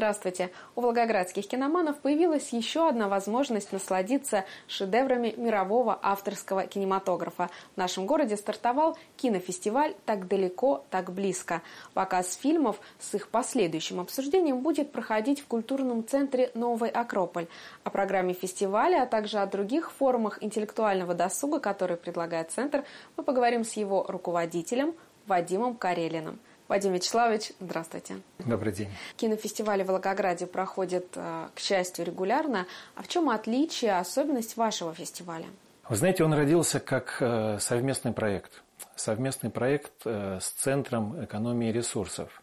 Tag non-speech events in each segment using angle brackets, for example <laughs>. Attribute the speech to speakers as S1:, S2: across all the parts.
S1: Здравствуйте! У волгоградских киноманов появилась еще одна возможность насладиться шедеврами мирового авторского кинематографа. В нашем городе стартовал кинофестиваль «Так далеко, так близко». Показ фильмов с их последующим обсуждением будет проходить в культурном центре «Новый Акрополь». О программе фестиваля, а также о других формах интеллектуального досуга, которые предлагает центр, мы поговорим с его руководителем Вадимом Карелиным. Вадим Вячеславович, здравствуйте.
S2: Добрый день.
S1: Кинофестивали в Волгограде проходят, э, к счастью, регулярно. А в чем отличие, особенность вашего фестиваля?
S2: Вы знаете, он родился как э, совместный проект. Совместный проект э, с Центром экономии ресурсов.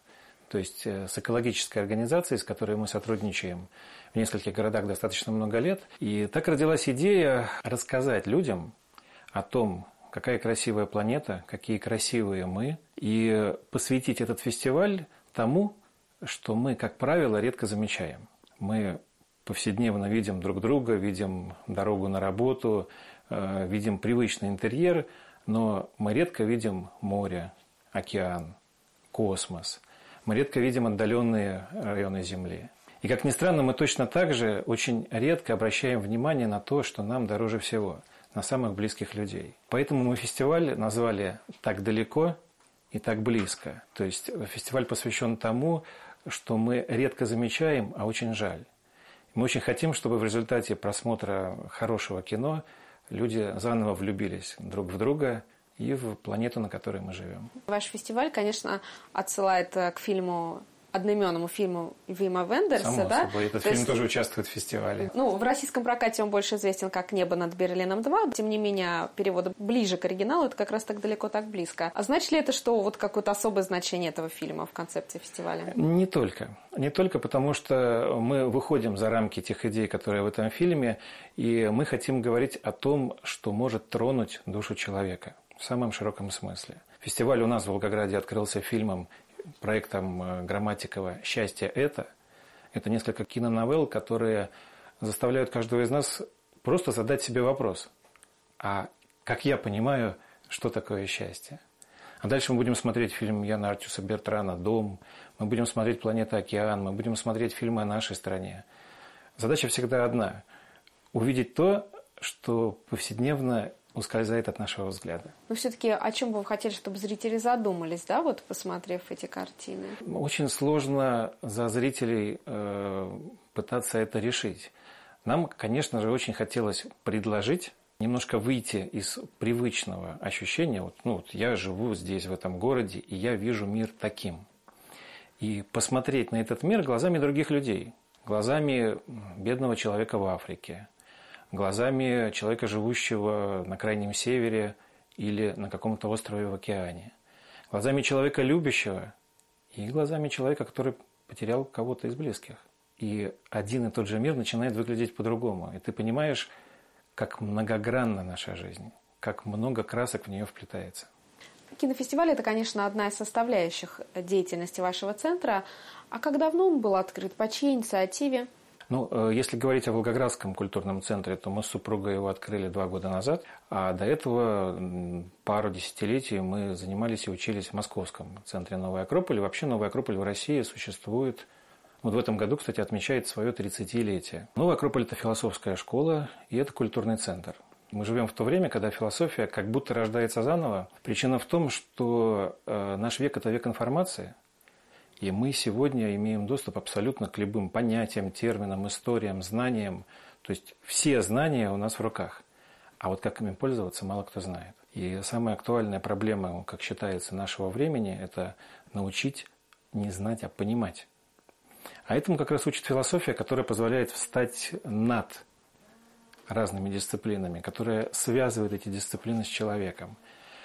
S2: То есть с экологической организацией, с которой мы сотрудничаем в нескольких городах достаточно много лет. И так родилась идея рассказать людям о том, какая красивая планета, какие красивые мы, и посвятить этот фестиваль тому, что мы, как правило, редко замечаем. Мы повседневно видим друг друга, видим дорогу на работу, э, видим привычный интерьер, но мы редко видим море, океан, космос. Мы редко видим отдаленные районы Земли. И, как ни странно, мы точно так же очень редко обращаем внимание на то, что нам дороже всего – на самых близких людей. Поэтому мы фестиваль назвали «Так далеко и так близко». То есть фестиваль посвящен тому, что мы редко замечаем, а очень жаль. Мы очень хотим, чтобы в результате просмотра хорошего кино люди заново влюбились друг в друга и в планету, на которой мы живем.
S1: Ваш фестиваль, конечно, отсылает к фильму одноименному фильму Вима Вендерса.
S2: Само да? собой, этот То фильм есть, тоже участвует в фестивале.
S1: Ну, в российском прокате он больше известен как «Небо над Берлином 2». Тем не менее, переводы ближе к оригиналу, это как раз так далеко, так близко. А значит ли это, что вот какое-то особое значение этого фильма в концепции фестиваля?
S2: Не только. Не только потому, что мы выходим за рамки тех идей, которые в этом фильме, и мы хотим говорить о том, что может тронуть душу человека в самом широком смысле. Фестиваль у нас в Волгограде открылся фильмом проектом э, Грамматикова «Счастье – это» – это несколько киноновелл, которые заставляют каждого из нас просто задать себе вопрос. А как я понимаю, что такое счастье? А дальше мы будем смотреть фильм Яна Артюса Бертрана «Дом», мы будем смотреть «Планета Океан», мы будем смотреть фильмы о нашей стране. Задача всегда одна – увидеть то, что повседневно ускользает от нашего взгляда.
S1: Но все-таки о чем бы вы хотели, чтобы зрители задумались, да, вот посмотрев эти картины?
S2: Очень сложно за зрителей э, пытаться это решить. Нам, конечно же, очень хотелось предложить немножко выйти из привычного ощущения. Вот, ну, вот я живу здесь, в этом городе, и я вижу мир таким. И посмотреть на этот мир глазами других людей, глазами бедного человека в Африке, глазами человека, живущего на крайнем севере или на каком-то острове в океане, глазами человека любящего и глазами человека, который потерял кого-то из близких. И один и тот же мир начинает выглядеть по-другому. И ты понимаешь, как многогранна наша жизнь, как много красок в нее вплетается.
S1: Кинофестиваль – это, конечно, одна из составляющих деятельности вашего центра. А как давно он был открыт? По чьей инициативе?
S2: Ну, э, если говорить о Волгоградском культурном центре, то мы с супругой его открыли два года назад, а до этого пару десятилетий мы занимались и учились в Московском центре Новой Акрополь. вообще Новая Акрополь в России существует вот в этом году, кстати, отмечает свое 30-летие. Новая Акрополь – это философская школа, и это культурный центр. Мы живем в то время, когда философия как будто рождается заново. Причина в том, что э, наш век – это век информации – и мы сегодня имеем доступ абсолютно к любым понятиям, терминам, историям, знаниям. То есть все знания у нас в руках. А вот как ими пользоваться, мало кто знает. И самая актуальная проблема, как считается, нашего времени – это научить не знать, а понимать. А этому как раз учит философия, которая позволяет встать над разными дисциплинами, которая связывает эти дисциплины с человеком,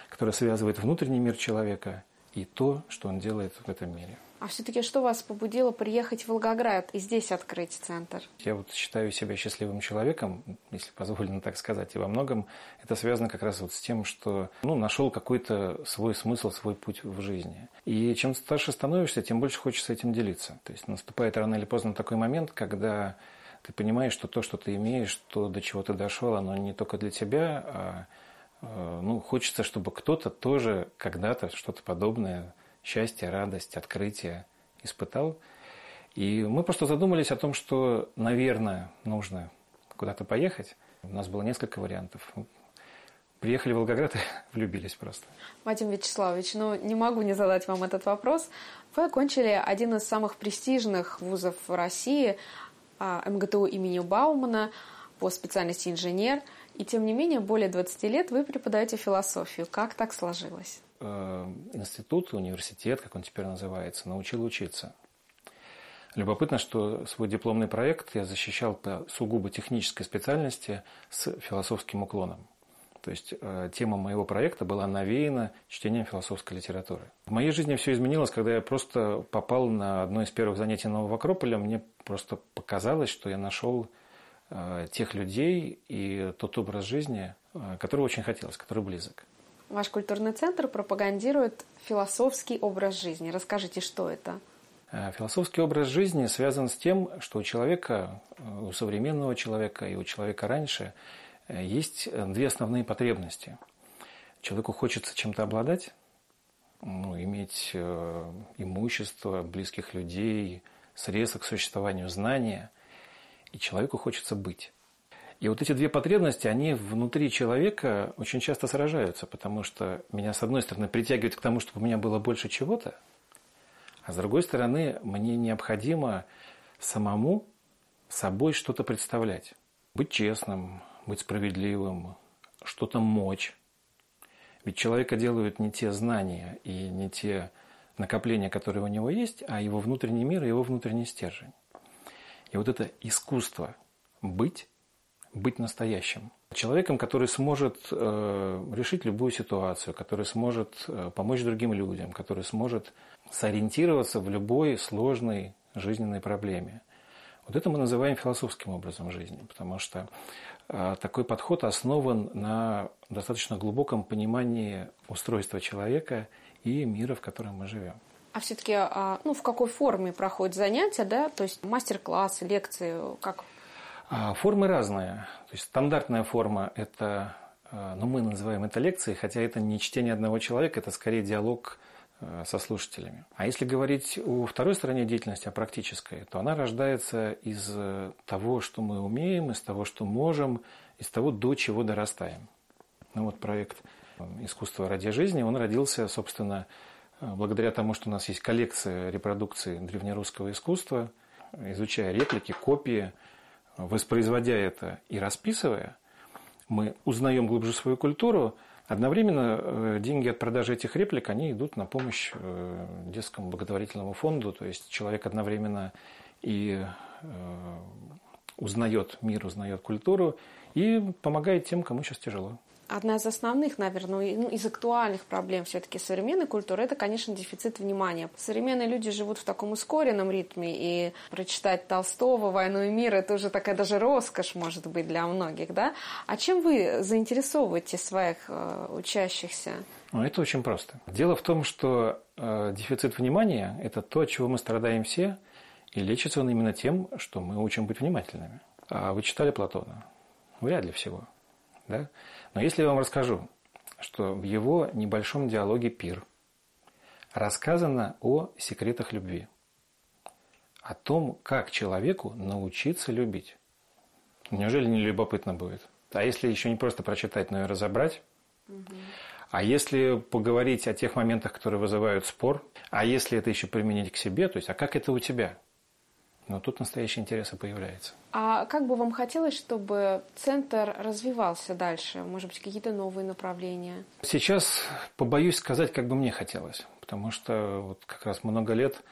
S2: которая связывает внутренний мир человека и то, что он делает в этом мире.
S1: А все-таки что вас побудило приехать в Волгоград и здесь открыть центр?
S2: Я вот считаю себя счастливым человеком, если позволено так сказать, и во многом это связано как раз вот с тем, что ну, нашел какой-то свой смысл, свой путь в жизни. И чем старше становишься, тем больше хочется этим делиться. То есть наступает рано или поздно такой момент, когда ты понимаешь, что то, что ты имеешь, то, до чего ты дошел, оно не только для тебя, а э, ну, хочется, чтобы кто-то тоже когда-то что-то подобное счастье, радость, открытие испытал. И мы просто задумались о том, что, наверное, нужно куда-то поехать. У нас было несколько вариантов. Приехали в Волгоград и <laughs> влюбились просто.
S1: Вадим Вячеславович, ну не могу не задать вам этот вопрос. Вы окончили один из самых престижных вузов в России, а, МГТУ имени Баумана по специальности инженер. И тем не менее, более 20 лет вы преподаете философию. Как так сложилось?
S2: Э, институт, университет, как он теперь называется, научил учиться. Любопытно, что свой дипломный проект я защищал по сугубо технической специальности с философским уклоном. То есть э, тема моего проекта была навеяна чтением философской литературы. В моей жизни все изменилось, когда я просто попал на одно из первых занятий Нового Акрополя. Мне просто показалось, что я нашел тех людей и тот образ жизни, э, который очень хотелось, который близок.
S1: Ваш культурный центр пропагандирует философский образ жизни. Расскажите, что это?
S2: Философский образ жизни связан с тем, что у человека, у современного человека и у человека раньше есть две основные потребности. Человеку хочется чем-то обладать, ну, иметь э, имущество, близких людей, средства к существованию, знания, и человеку хочется быть. И вот эти две потребности, они внутри человека очень часто сражаются, потому что меня, с одной стороны, притягивает к тому, чтобы у меня было больше чего-то, а с другой стороны, мне необходимо самому собой что-то представлять. Быть честным, быть справедливым, что-то мочь. Ведь человека делают не те знания и не те накопления, которые у него есть, а его внутренний мир и его внутренний стержень. И вот это искусство быть, быть настоящим. Человеком, который сможет э, решить любую ситуацию, который сможет э, помочь другим людям, который сможет сориентироваться в любой сложной жизненной проблеме. Вот это мы называем философским образом жизни, потому что э, такой подход основан на достаточно глубоком понимании устройства человека и мира, в котором мы живем.
S1: А все-таки, а, ну, в какой форме проходят занятия, да? То есть мастер-классы, лекции, как?
S2: А, формы разные. То есть стандартная форма – это, э, ну, мы называем это лекцией, хотя это не чтение одного человека, это скорее диалог э, со слушателями. А если говорить о второй стороне деятельности, о практической, то она рождается из э, того, что мы умеем, из того, что можем, из того, до чего дорастаем. Ну вот проект «Искусство ради жизни», он родился, собственно, благодаря тому, что у нас есть коллекция репродукций древнерусского искусства, изучая реплики, копии, воспроизводя это и расписывая, мы узнаем глубже свою культуру. Одновременно э, деньги от продажи этих реплик, они идут на помощь э, детскому благотворительному фонду. То есть человек одновременно и э, узнает мир, узнает культуру и помогает тем, кому сейчас тяжело
S1: одна из основных, наверное, ну, из актуальных проблем все-таки современной культуры, это, конечно, дефицит внимания. Современные люди живут в таком ускоренном ритме, и прочитать Толстого «Войну и мир» — это уже такая даже роскошь, может быть, для многих, да? А чем вы заинтересовываете своих э, учащихся?
S2: Ну, это очень просто. Дело в том, что э, дефицит внимания – это то, от чего мы страдаем все, и лечится он именно тем, что мы учим быть внимательными. А вы читали Платона? Вряд ли всего. Да? Но если я вам расскажу, что в его небольшом диалоге «Пир» рассказано о секретах любви, о том, как человеку научиться любить. Неужели не любопытно будет? А если еще не просто прочитать, но и разобрать? А если поговорить о тех моментах, которые вызывают спор? А если это еще применить к себе? То есть, а как это у тебя? Но тут настоящий интерес и появляется.
S1: А как бы вам хотелось, чтобы центр развивался дальше? Может быть, какие-то новые направления?
S2: Сейчас побоюсь сказать, как бы мне хотелось. Потому что вот как раз много лет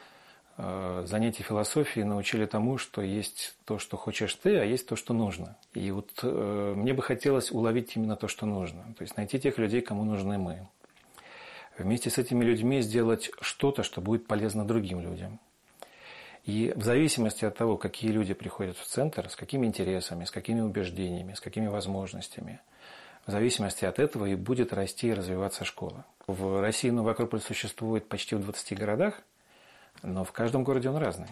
S2: э, занятий философией научили тому, что есть то, что хочешь ты, а есть то, что нужно. И вот э, мне бы хотелось уловить именно то, что нужно. То есть найти тех людей, кому нужны мы. Вместе с этими людьми сделать что-то, что будет полезно другим людям. И в зависимости от того, какие люди приходят в центр, с какими интересами, с какими убеждениями, с какими возможностями, в зависимости от этого и будет расти и развиваться школа. В России Новый Акрополь существует почти в 20 городах, но в каждом городе он разный.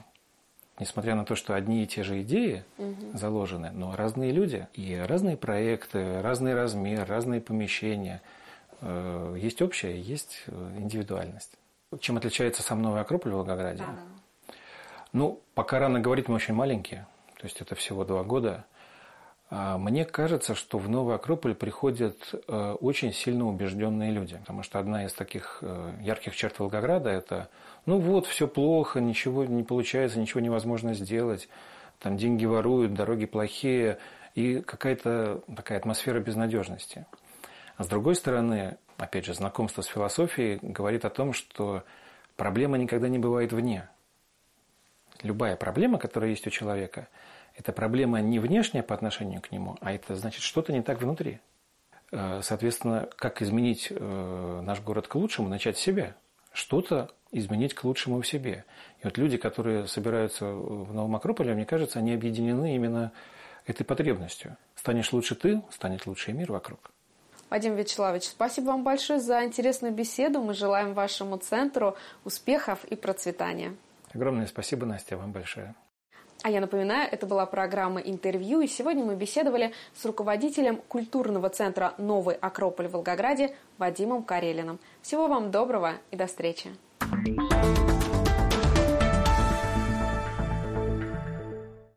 S2: Несмотря на то, что одни и те же идеи угу. заложены, но разные люди и разные проекты, разный размер, разные помещения. Э, есть общее, есть э, индивидуальность. Чем отличается сам Новый Акрополь в Волгограде? Да. Ну, пока рано говорить, мы очень маленькие. То есть это всего два года. А мне кажется, что в Новый Акрополь приходят э, очень сильно убежденные люди. Потому что одна из таких э, ярких черт Волгограда – это ну вот, все плохо, ничего не получается, ничего невозможно сделать. Там деньги воруют, дороги плохие. И какая-то такая атмосфера безнадежности. А с другой стороны, опять же, знакомство с философией говорит о том, что проблема никогда не бывает вне. Любая проблема, которая есть у человека, это проблема не внешняя по отношению к нему, а это значит что-то не так внутри. Э, соответственно, как изменить э, наш город к лучшему, начать с себя. Что-то изменить к лучшему в себе. И вот люди, которые собираются в Новом Акрополе, мне кажется, они объединены именно этой потребностью. Станешь лучше ты, станет лучше и мир вокруг.
S1: Вадим Вячеславович, спасибо вам большое за интересную беседу. Мы желаем вашему центру успехов и процветания.
S2: Огромное спасибо, Настя, вам большое.
S1: А я напоминаю, это была программа «Интервью», и сегодня мы беседовали с руководителем культурного центра «Новый Акрополь» в Волгограде Вадимом Карелиным. Всего вам доброго и до встречи.